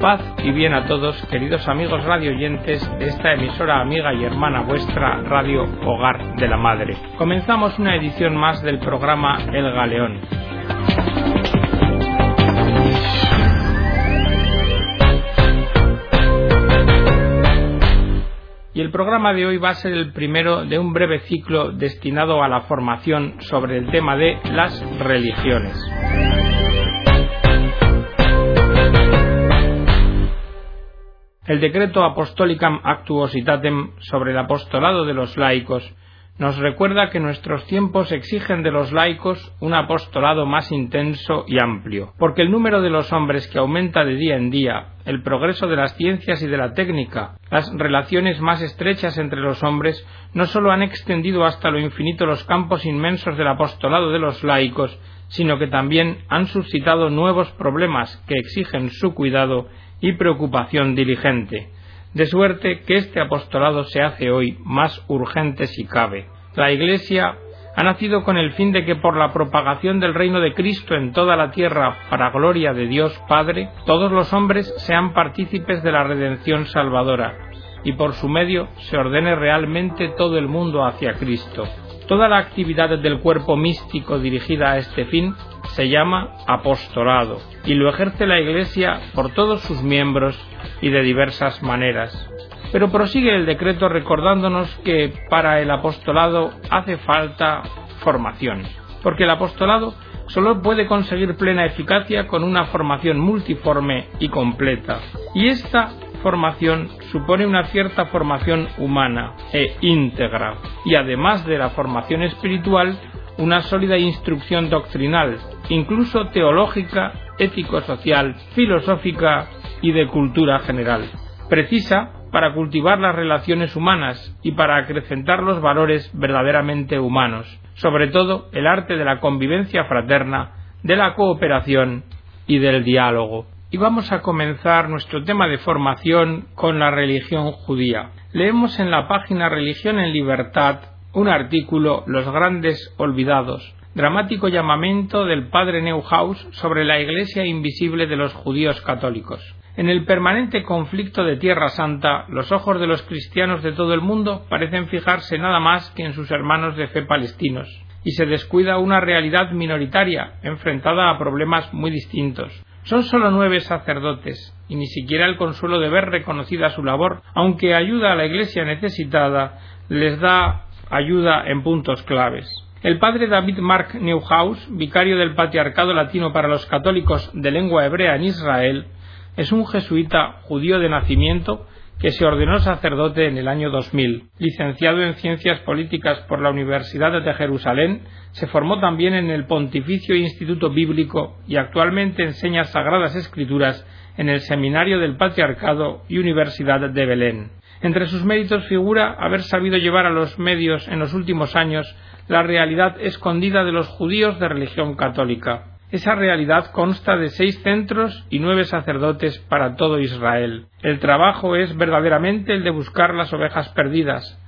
Paz y bien a todos, queridos amigos radioyentes de esta emisora amiga y hermana vuestra, Radio Hogar de la Madre. Comenzamos una edición más del programa El Galeón. Y el programa de hoy va a ser el primero de un breve ciclo destinado a la formación sobre el tema de las religiones. El decreto Apostolicam Actuositatem sobre el apostolado de los laicos nos recuerda que nuestros tiempos exigen de los laicos un apostolado más intenso y amplio, porque el número de los hombres que aumenta de día en día, el progreso de las ciencias y de la técnica, las relaciones más estrechas entre los hombres, no sólo han extendido hasta lo infinito los campos inmensos del apostolado de los laicos, sino que también han suscitado nuevos problemas que exigen su cuidado y preocupación diligente, de suerte que este apostolado se hace hoy más urgente si cabe. La Iglesia ha nacido con el fin de que por la propagación del reino de Cristo en toda la tierra para gloria de Dios Padre, todos los hombres sean partícipes de la redención salvadora, y por su medio se ordene realmente todo el mundo hacia Cristo. Toda la actividad del cuerpo místico dirigida a este fin se llama apostolado y lo ejerce la Iglesia por todos sus miembros y de diversas maneras. Pero prosigue el decreto recordándonos que para el apostolado hace falta formación, porque el apostolado solo puede conseguir plena eficacia con una formación multiforme y completa. Y esta formación supone una cierta formación humana e íntegra, y además de la formación espiritual, una sólida instrucción doctrinal, incluso teológica, ético-social, filosófica y de cultura general. Precisa para cultivar las relaciones humanas y para acrecentar los valores verdaderamente humanos, sobre todo el arte de la convivencia fraterna, de la cooperación y del diálogo. Y vamos a comenzar nuestro tema de formación con la religión judía. Leemos en la página Religión en Libertad un artículo Los grandes olvidados, dramático llamamiento del padre Neuhaus sobre la Iglesia invisible de los judíos católicos. En el permanente conflicto de Tierra Santa, los ojos de los cristianos de todo el mundo parecen fijarse nada más que en sus hermanos de fe palestinos, y se descuida una realidad minoritaria enfrentada a problemas muy distintos. Son solo nueve sacerdotes, y ni siquiera el consuelo de ver reconocida su labor, aunque ayuda a la Iglesia necesitada, les da ayuda en puntos claves. El padre David Mark Neuhaus, vicario del Patriarcado Latino para los católicos de lengua hebrea en Israel, es un jesuita judío de nacimiento que se ordenó sacerdote en el año 2000. Licenciado en Ciencias Políticas por la Universidad de Jerusalén, se formó también en el Pontificio Instituto Bíblico y actualmente enseña Sagradas Escrituras en el Seminario del Patriarcado y Universidad de Belén. Entre sus méritos figura haber sabido llevar a los medios en los últimos años la realidad escondida de los judíos de religión católica. Esa realidad consta de seis centros y nueve sacerdotes para todo Israel. El trabajo es verdaderamente el de buscar las ovejas perdidas,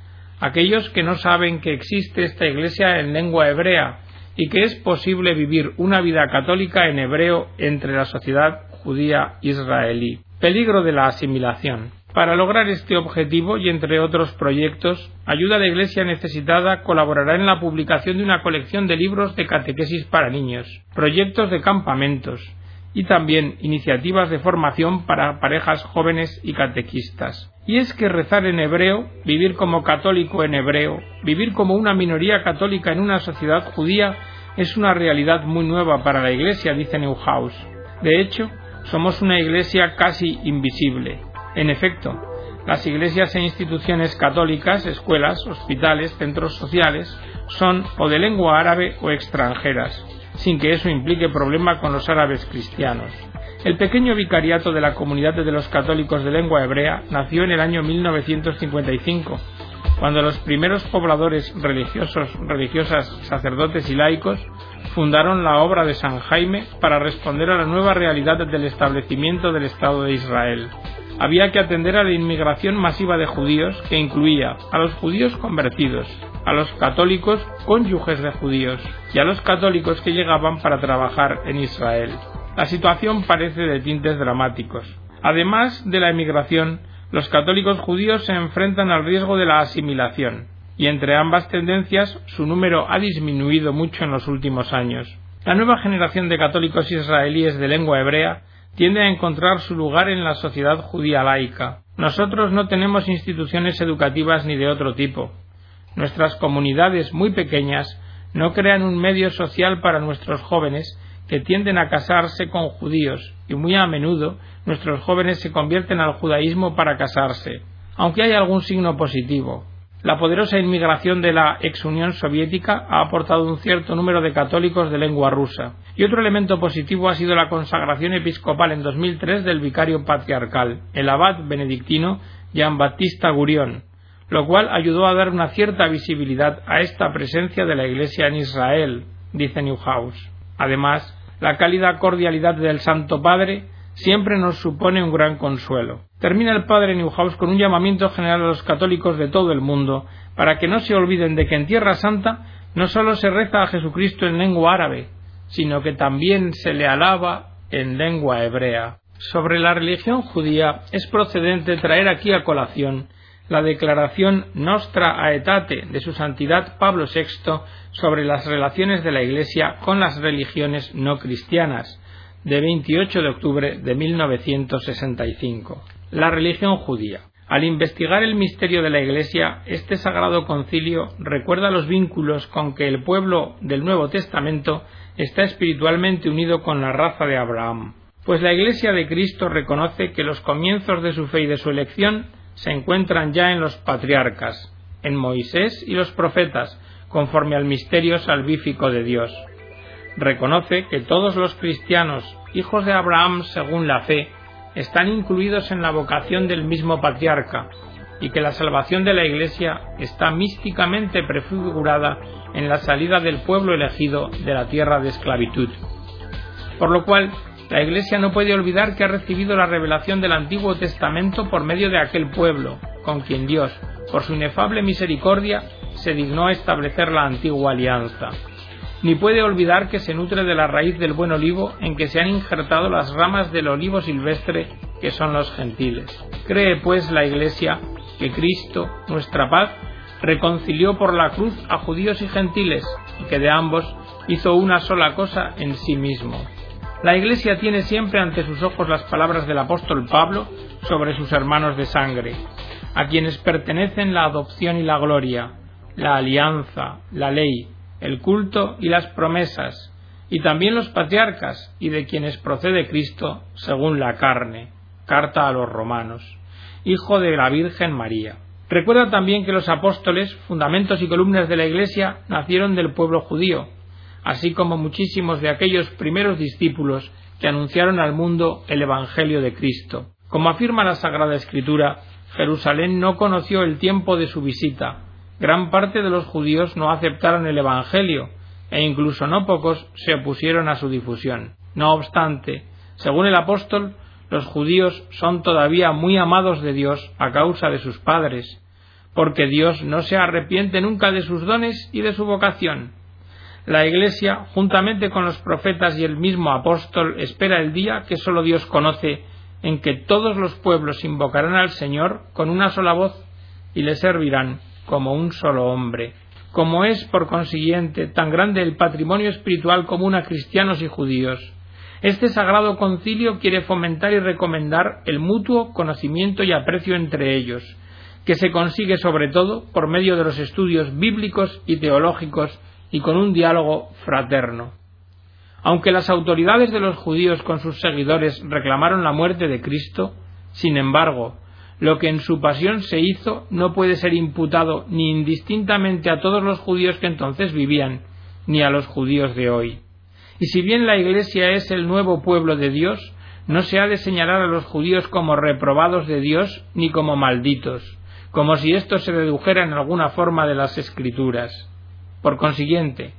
aquellos que no saben que existe esta iglesia en lengua hebrea y que es posible vivir una vida católica en hebreo entre la sociedad judía israelí. Peligro de la asimilación. Para lograr este objetivo y entre otros proyectos, Ayuda a la Iglesia Necesitada colaborará en la publicación de una colección de libros de catequesis para niños, proyectos de campamentos y también iniciativas de formación para parejas jóvenes y catequistas. Y es que rezar en hebreo, vivir como católico en hebreo, vivir como una minoría católica en una sociedad judía, es una realidad muy nueva para la Iglesia, dice Neuhaus. De hecho, somos una Iglesia casi invisible en efecto, las iglesias e instituciones católicas, escuelas, hospitales, centros sociales, son o de lengua árabe o extranjeras, sin que eso implique problema con los árabes cristianos. El pequeño vicariato de la comunidad de los católicos de lengua hebrea nació en el año 1955, cuando los primeros pobladores religiosos, religiosas, sacerdotes y laicos fundaron la obra de San Jaime para responder a la nueva realidad del establecimiento del Estado de Israel había que atender a la inmigración masiva de judíos que incluía a los judíos convertidos, a los católicos cónyuges de judíos y a los católicos que llegaban para trabajar en Israel. La situación parece de tintes dramáticos. Además de la emigración, los católicos judíos se enfrentan al riesgo de la asimilación, y entre ambas tendencias su número ha disminuido mucho en los últimos años. La nueva generación de católicos israelíes de lengua hebrea tiende a encontrar su lugar en la sociedad judía laica. Nosotros no tenemos instituciones educativas ni de otro tipo. Nuestras comunidades muy pequeñas no crean un medio social para nuestros jóvenes que tienden a casarse con judíos y muy a menudo nuestros jóvenes se convierten al judaísmo para casarse, aunque hay algún signo positivo. La poderosa inmigración de la ex Unión Soviética ha aportado un cierto número de católicos de lengua rusa. Y otro elemento positivo ha sido la consagración episcopal en 2003 del vicario patriarcal, el abad benedictino Jean Baptista Gurion, lo cual ayudó a dar una cierta visibilidad a esta presencia de la Iglesia en Israel, dice Newhouse. Además, la cálida cordialidad del Santo Padre siempre nos supone un gran consuelo. Termina el padre Newhouse con un llamamiento general a los católicos de todo el mundo para que no se olviden de que en Tierra Santa no solo se reza a Jesucristo en lengua árabe, sino que también se le alaba en lengua hebrea. Sobre la religión judía es procedente traer aquí a colación la declaración Nostra Aetate de su santidad Pablo VI sobre las relaciones de la Iglesia con las religiones no cristianas, de 28 de octubre de 1965. La religión judía. Al investigar el misterio de la Iglesia, este sagrado concilio recuerda los vínculos con que el pueblo del Nuevo Testamento está espiritualmente unido con la raza de Abraham. Pues la Iglesia de Cristo reconoce que los comienzos de su fe y de su elección se encuentran ya en los patriarcas, en Moisés y los profetas, conforme al misterio salvífico de Dios reconoce que todos los cristianos, hijos de Abraham según la fe, están incluidos en la vocación del mismo patriarca y que la salvación de la Iglesia está místicamente prefigurada en la salida del pueblo elegido de la tierra de esclavitud. Por lo cual, la Iglesia no puede olvidar que ha recibido la revelación del Antiguo Testamento por medio de aquel pueblo, con quien Dios, por su inefable misericordia, se dignó establecer la antigua alianza ni puede olvidar que se nutre de la raíz del buen olivo en que se han injertado las ramas del olivo silvestre que son los gentiles. Cree pues la Iglesia que Cristo, nuestra paz, reconcilió por la cruz a judíos y gentiles y que de ambos hizo una sola cosa en sí mismo. La Iglesia tiene siempre ante sus ojos las palabras del apóstol Pablo sobre sus hermanos de sangre, a quienes pertenecen la adopción y la gloria, la alianza, la ley, el culto y las promesas, y también los patriarcas y de quienes procede Cristo según la carne. Carta a los romanos. Hijo de la Virgen María. Recuerda también que los apóstoles, fundamentos y columnas de la Iglesia, nacieron del pueblo judío, así como muchísimos de aquellos primeros discípulos que anunciaron al mundo el Evangelio de Cristo. Como afirma la Sagrada Escritura, Jerusalén no conoció el tiempo de su visita, gran parte de los judíos no aceptaron el Evangelio e incluso no pocos se opusieron a su difusión. No obstante, según el apóstol, los judíos son todavía muy amados de Dios a causa de sus padres, porque Dios no se arrepiente nunca de sus dones y de su vocación. La Iglesia, juntamente con los profetas y el mismo apóstol, espera el día que sólo Dios conoce, en que todos los pueblos invocarán al Señor con una sola voz y le servirán como un solo hombre. Como es, por consiguiente, tan grande el patrimonio espiritual común a cristianos y judíos, este sagrado concilio quiere fomentar y recomendar el mutuo conocimiento y aprecio entre ellos, que se consigue sobre todo por medio de los estudios bíblicos y teológicos y con un diálogo fraterno. Aunque las autoridades de los judíos con sus seguidores reclamaron la muerte de Cristo, sin embargo, lo que en su pasión se hizo no puede ser imputado ni indistintamente a todos los judíos que entonces vivían, ni a los judíos de hoy. Y si bien la Iglesia es el nuevo pueblo de Dios, no se ha de señalar a los judíos como reprobados de Dios ni como malditos, como si esto se dedujera en alguna forma de las Escrituras. Por consiguiente,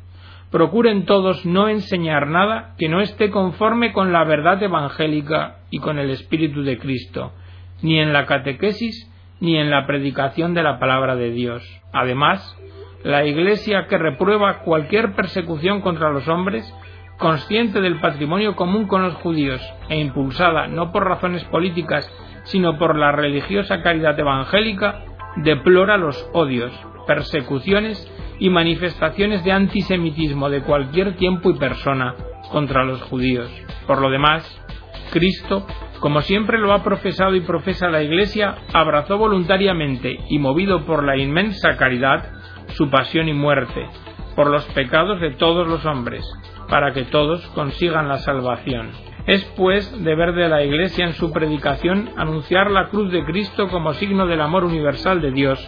procuren todos no enseñar nada que no esté conforme con la verdad evangélica y con el Espíritu de Cristo, ni en la catequesis, ni en la predicación de la palabra de Dios. Además, la Iglesia que reprueba cualquier persecución contra los hombres consciente del patrimonio común con los judíos e impulsada no por razones políticas, sino por la religiosa caridad evangélica, deplora los odios, persecuciones y manifestaciones de antisemitismo de cualquier tiempo y persona contra los judíos. Por lo demás, Cristo, como siempre lo ha profesado y profesa la Iglesia, abrazó voluntariamente y movido por la inmensa caridad su pasión y muerte, por los pecados de todos los hombres, para que todos consigan la salvación. Es pues deber de la Iglesia en su predicación anunciar la cruz de Cristo como signo del amor universal de Dios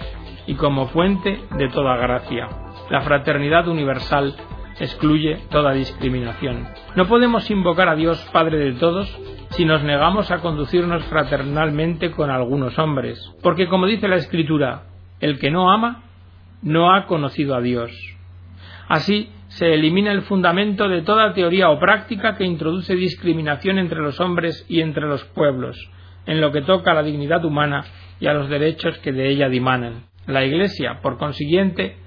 y como fuente de toda gracia. La fraternidad universal excluye toda discriminación. No podemos invocar a Dios Padre de todos si nos negamos a conducirnos fraternalmente con algunos hombres, porque como dice la Escritura, el que no ama no ha conocido a Dios. Así, se elimina el fundamento de toda teoría o práctica que introduce discriminación entre los hombres y entre los pueblos, en lo que toca a la dignidad humana y a los derechos que de ella dimanan. La Iglesia, por consiguiente,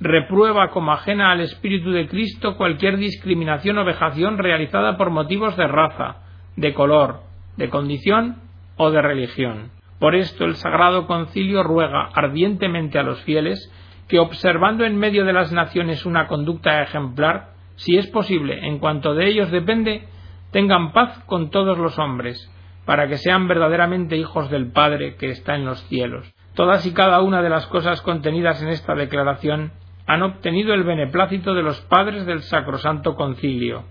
reprueba como ajena al Espíritu de Cristo cualquier discriminación o vejación realizada por motivos de raza, de color, de condición o de religión. Por esto el Sagrado Concilio ruega ardientemente a los fieles que observando en medio de las naciones una conducta ejemplar, si es posible, en cuanto de ellos depende, tengan paz con todos los hombres, para que sean verdaderamente hijos del Padre que está en los cielos. Todas y cada una de las cosas contenidas en esta declaración han obtenido el beneplácito de los padres del Sacrosanto Concilio,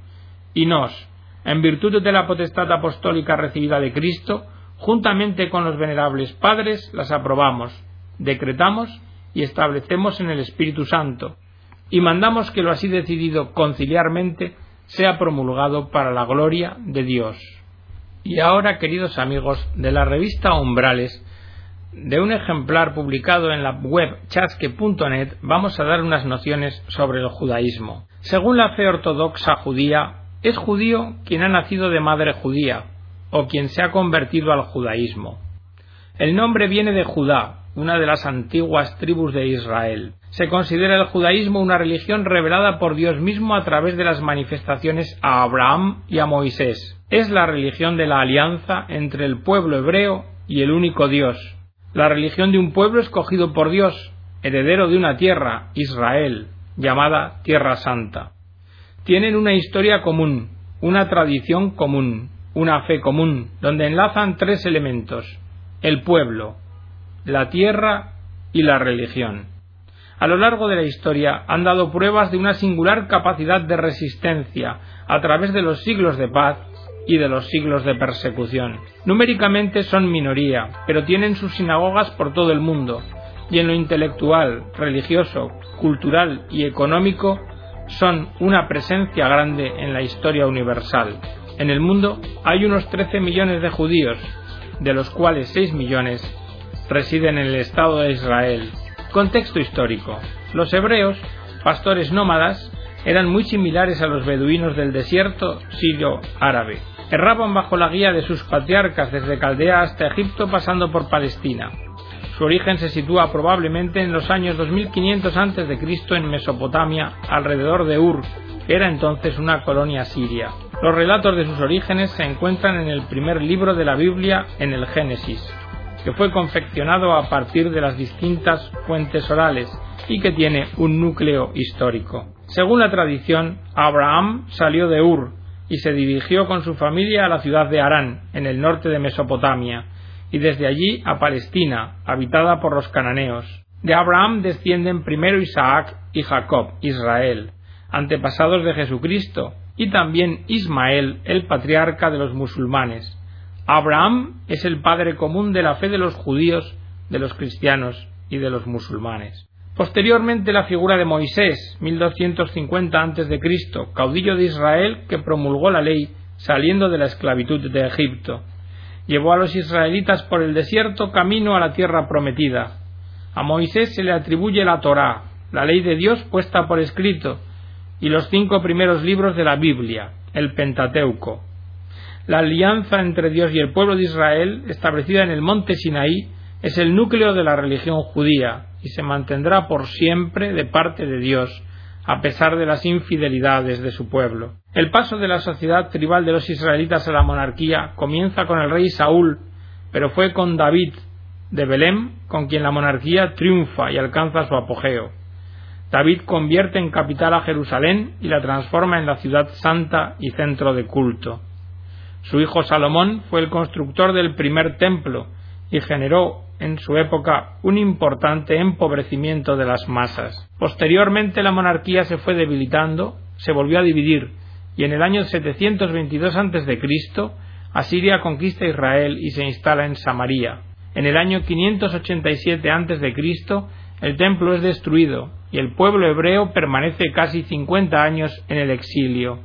y nos, en virtud de la potestad apostólica recibida de Cristo, juntamente con los venerables padres, las aprobamos, decretamos y establecemos en el Espíritu Santo, y mandamos que lo así decidido conciliarmente sea promulgado para la gloria de Dios. Y ahora, queridos amigos, de la revista Umbrales, de un ejemplar publicado en la web chasque.net, vamos a dar unas nociones sobre el judaísmo. Según la fe ortodoxa judía, es judío quien ha nacido de madre judía, o quien se ha convertido al judaísmo. El nombre viene de Judá, una de las antiguas tribus de Israel. Se considera el judaísmo una religión revelada por Dios mismo a través de las manifestaciones a Abraham y a Moisés. Es la religión de la alianza entre el pueblo hebreo y el único Dios. La religión de un pueblo escogido por Dios, heredero de una tierra, Israel, llamada Tierra Santa. Tienen una historia común, una tradición común, una fe común, donde enlazan tres elementos el pueblo, la tierra y la religión. A lo largo de la historia han dado pruebas de una singular capacidad de resistencia a través de los siglos de paz y de los siglos de persecución. Numéricamente son minoría, pero tienen sus sinagogas por todo el mundo, y en lo intelectual, religioso, cultural y económico son una presencia grande en la historia universal. En el mundo hay unos 13 millones de judíos, de los cuales 6 millones residen en el Estado de Israel. Contexto histórico. Los hebreos, pastores nómadas, eran muy similares a los beduinos del desierto sirio-árabe. Erraban bajo la guía de sus patriarcas desde Caldea hasta Egipto pasando por Palestina. Su origen se sitúa probablemente en los años 2500 a.C. en Mesopotamia, alrededor de Ur, que era entonces una colonia siria. Los relatos de sus orígenes se encuentran en el primer libro de la Biblia, en el Génesis que fue confeccionado a partir de las distintas fuentes orales y que tiene un núcleo histórico. Según la tradición, Abraham salió de Ur y se dirigió con su familia a la ciudad de Harán, en el norte de Mesopotamia, y desde allí a Palestina, habitada por los cananeos. De Abraham descienden primero Isaac y Jacob, Israel, antepasados de Jesucristo, y también Ismael, el patriarca de los musulmanes, Abraham es el padre común de la fe de los judíos, de los cristianos y de los musulmanes. Posteriormente la figura de Moisés, 1250 a.C., caudillo de Israel que promulgó la ley saliendo de la esclavitud de Egipto. Llevó a los israelitas por el desierto camino a la tierra prometida. A Moisés se le atribuye la Torá, la ley de Dios puesta por escrito, y los cinco primeros libros de la Biblia, el Pentateuco. La alianza entre Dios y el pueblo de Israel, establecida en el monte Sinaí, es el núcleo de la religión judía y se mantendrá por siempre de parte de Dios a pesar de las infidelidades de su pueblo. El paso de la sociedad tribal de los israelitas a la monarquía comienza con el rey Saúl, pero fue con David de Belém con quien la monarquía triunfa y alcanza su apogeo. David convierte en capital a Jerusalén y la transforma en la ciudad santa y centro de culto. Su hijo Salomón fue el constructor del primer templo y generó en su época un importante empobrecimiento de las masas. Posteriormente la monarquía se fue debilitando, se volvió a dividir y en el año 722 a.C. Asiria conquista Israel y se instala en Samaria. En el año 587 a.C. el templo es destruido y el pueblo hebreo permanece casi 50 años en el exilio.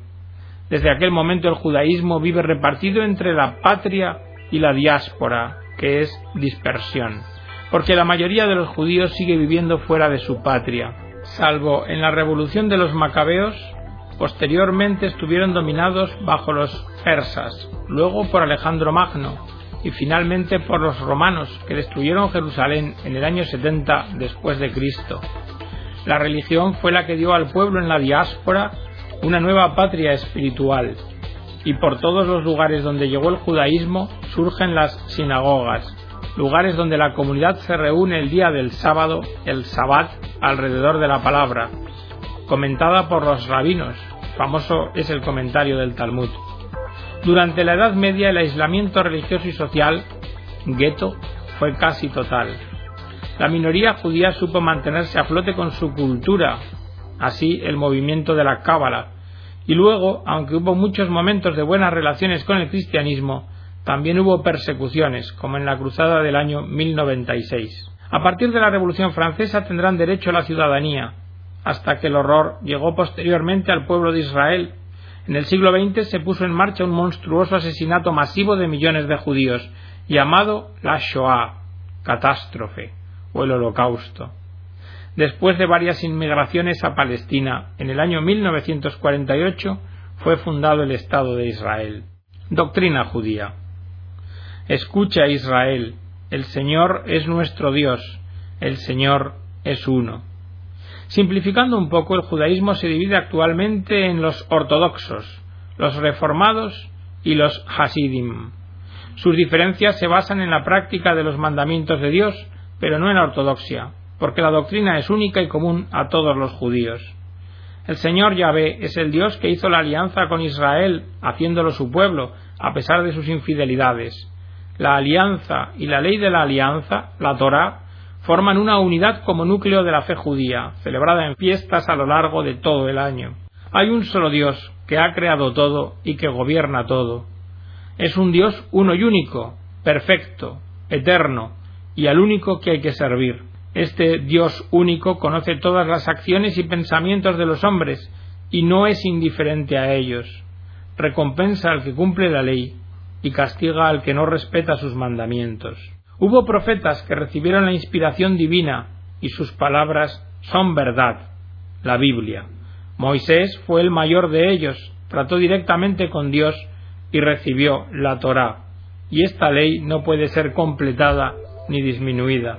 Desde aquel momento el judaísmo vive repartido entre la patria y la diáspora, que es dispersión, porque la mayoría de los judíos sigue viviendo fuera de su patria, salvo en la revolución de los macabeos, posteriormente estuvieron dominados bajo los persas, luego por Alejandro Magno y finalmente por los romanos que destruyeron Jerusalén en el año 70 después de Cristo. La religión fue la que dio al pueblo en la diáspora una nueva patria espiritual, y por todos los lugares donde llegó el judaísmo surgen las sinagogas, lugares donde la comunidad se reúne el día del sábado, el sabbat, alrededor de la palabra, comentada por los rabinos, famoso es el comentario del Talmud. Durante la Edad Media el aislamiento religioso y social, gueto, fue casi total. La minoría judía supo mantenerse a flote con su cultura, así el movimiento de la Cábala, y luego, aunque hubo muchos momentos de buenas relaciones con el cristianismo, también hubo persecuciones, como en la cruzada del año 1096. A partir de la Revolución Francesa tendrán derecho a la ciudadanía, hasta que el horror llegó posteriormente al pueblo de Israel. En el siglo XX se puso en marcha un monstruoso asesinato masivo de millones de judíos, llamado la Shoah, catástrofe, o el Holocausto después de varias inmigraciones a Palestina, en el año 1948 fue fundado el Estado de Israel. Doctrina judía. Escucha Israel, el Señor es nuestro Dios, el Señor es uno. Simplificando un poco, el judaísmo se divide actualmente en los ortodoxos, los reformados y los hasidim. Sus diferencias se basan en la práctica de los mandamientos de Dios, pero no en la ortodoxia porque la doctrina es única y común a todos los judíos. El Señor Yahvé es el Dios que hizo la alianza con Israel, haciéndolo su pueblo, a pesar de sus infidelidades. La alianza y la ley de la alianza, la Torá, forman una unidad como núcleo de la fe judía, celebrada en fiestas a lo largo de todo el año. Hay un solo Dios que ha creado todo y que gobierna todo. Es un Dios uno y único, perfecto, eterno, y al único que hay que servir. Este Dios único conoce todas las acciones y pensamientos de los hombres y no es indiferente a ellos. Recompensa al que cumple la ley y castiga al que no respeta sus mandamientos. Hubo profetas que recibieron la inspiración divina y sus palabras son verdad, la Biblia. Moisés fue el mayor de ellos, trató directamente con Dios y recibió la Torá, y esta ley no puede ser completada ni disminuida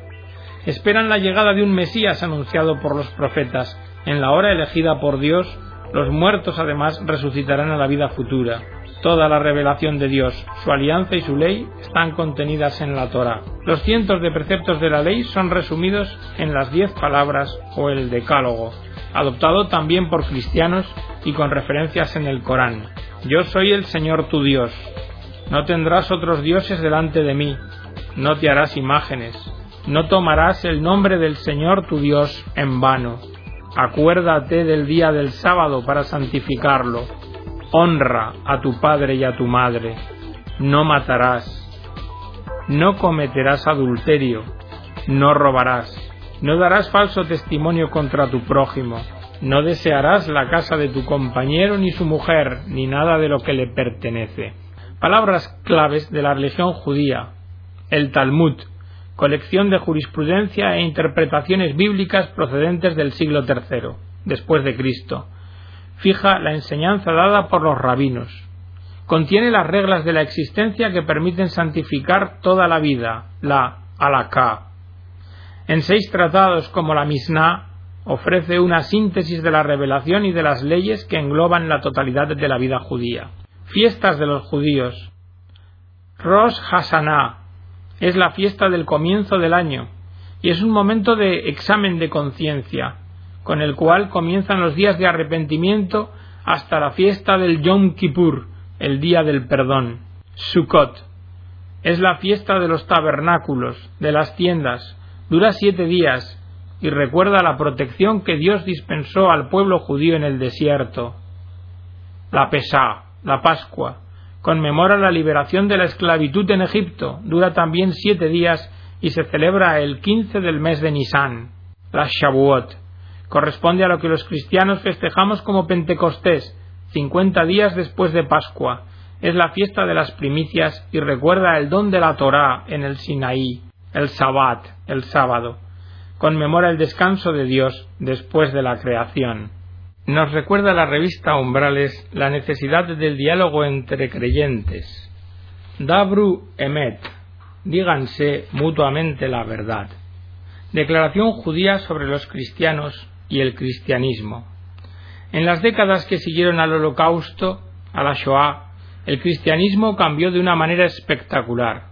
esperan la llegada de un Mesías anunciado por los profetas. En la hora elegida por Dios, los muertos además resucitarán a la vida futura. Toda la revelación de Dios, su alianza y su ley están contenidas en la Torah. Los cientos de preceptos de la ley son resumidos en las diez palabras o el decálogo, adoptado también por cristianos y con referencias en el Corán. Yo soy el Señor tu Dios. No tendrás otros dioses delante de mí. No te harás imágenes no tomarás el nombre del Señor tu Dios en vano. Acuérdate del día del sábado para santificarlo. Honra a tu padre y a tu madre. No matarás. No cometerás adulterio. No robarás. No darás falso testimonio contra tu prójimo. No desearás la casa de tu compañero ni su mujer, ni nada de lo que le pertenece. Palabras claves de la religión judía. El Talmud, colección de jurisprudencia e interpretaciones bíblicas procedentes del siglo III, después de Cristo. Fija la enseñanza dada por los rabinos. Contiene las reglas de la existencia que permiten santificar toda la vida, la halakha. En seis tratados como la Mishnah, ofrece una síntesis de la revelación y de las leyes que engloban la totalidad de la vida judía. Fiestas de los judíos. Rosh Hashanah es la fiesta del comienzo del año y es un momento de examen de conciencia, con el cual comienzan los días de arrepentimiento hasta la fiesta del Yom Kippur, el día del perdón. Sukkot es la fiesta de los tabernáculos, de las tiendas, dura siete días y recuerda la protección que Dios dispensó al pueblo judío en el desierto. La Pesá, la Pascua, conmemora la liberación de la esclavitud en Egipto, dura también siete días y se celebra el quince del mes de Nisan. La Shavuot corresponde a lo que los cristianos festejamos como Pentecostés, cincuenta días después de Pascua. Es la fiesta de las primicias y recuerda el don de la Torá en el Sinaí, el Sabbat, el sábado conmemora el descanso de Dios después de la creación. Nos recuerda la revista Umbrales la necesidad del diálogo entre creyentes. Dabru Emet, díganse mutuamente la verdad. Declaración judía sobre los cristianos y el cristianismo. En las décadas que siguieron al Holocausto, a la Shoah, el cristianismo cambió de una manera espectacular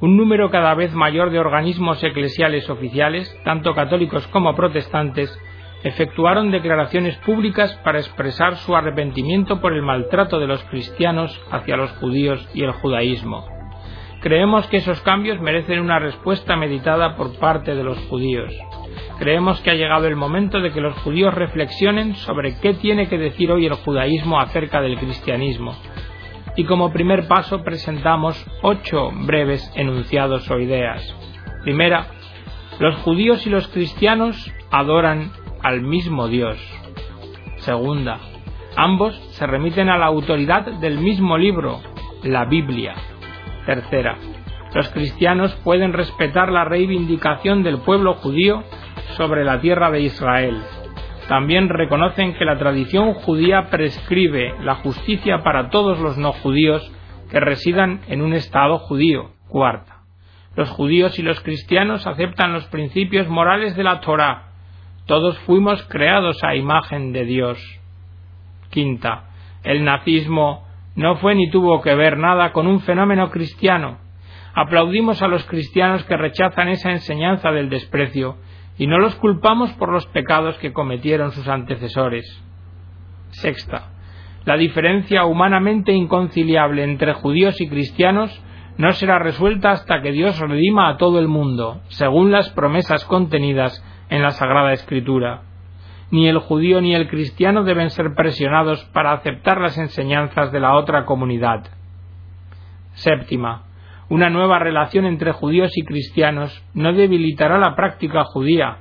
un número cada vez mayor de organismos eclesiales oficiales, tanto católicos como protestantes, efectuaron declaraciones públicas para expresar su arrepentimiento por el maltrato de los cristianos hacia los judíos y el judaísmo. Creemos que esos cambios merecen una respuesta meditada por parte de los judíos. Creemos que ha llegado el momento de que los judíos reflexionen sobre qué tiene que decir hoy el judaísmo acerca del cristianismo, y como primer paso presentamos ocho breves enunciados o ideas. Primera, los judíos y los cristianos adoran al mismo Dios. Segunda, ambos se remiten a la autoridad del mismo libro, la Biblia. Tercera, los cristianos pueden respetar la reivindicación del pueblo judío sobre la tierra de Israel también reconocen que la tradición judía prescribe la justicia para todos los no judíos que residan en un Estado judío. Cuarta. Los judíos y los cristianos aceptan los principios morales de la Torá. Todos fuimos creados a imagen de Dios. Quinta. El nazismo no fue ni tuvo que ver nada con un fenómeno cristiano. Aplaudimos a los cristianos que rechazan esa enseñanza del desprecio y no los culpamos por los pecados que cometieron sus antecesores. Sexta. La diferencia humanamente inconciliable entre judíos y cristianos no será resuelta hasta que Dios redima a todo el mundo, según las promesas contenidas en la Sagrada Escritura. Ni el judío ni el cristiano deben ser presionados para aceptar las enseñanzas de la otra comunidad. Séptima. Una nueva relación entre judíos y cristianos no debilitará la práctica judía.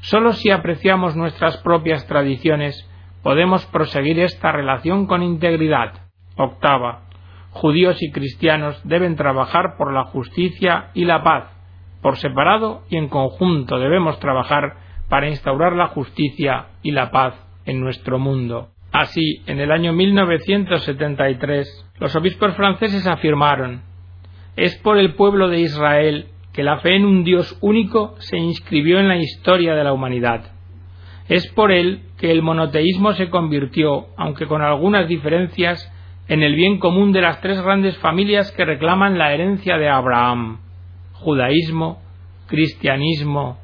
Solo si apreciamos nuestras propias tradiciones podemos proseguir esta relación con integridad. Octava. Judíos y cristianos deben trabajar por la justicia y la paz. Por separado y en conjunto debemos trabajar para instaurar la justicia y la paz en nuestro mundo. Así, en el año 1973, los obispos franceses afirmaron es por el pueblo de Israel que la fe en un Dios único se inscribió en la historia de la humanidad. Es por él que el monoteísmo se convirtió, aunque con algunas diferencias, en el bien común de las tres grandes familias que reclaman la herencia de Abraham, judaísmo, cristianismo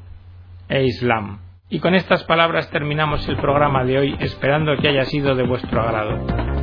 e islam. Y con estas palabras terminamos el programa de hoy, esperando que haya sido de vuestro agrado.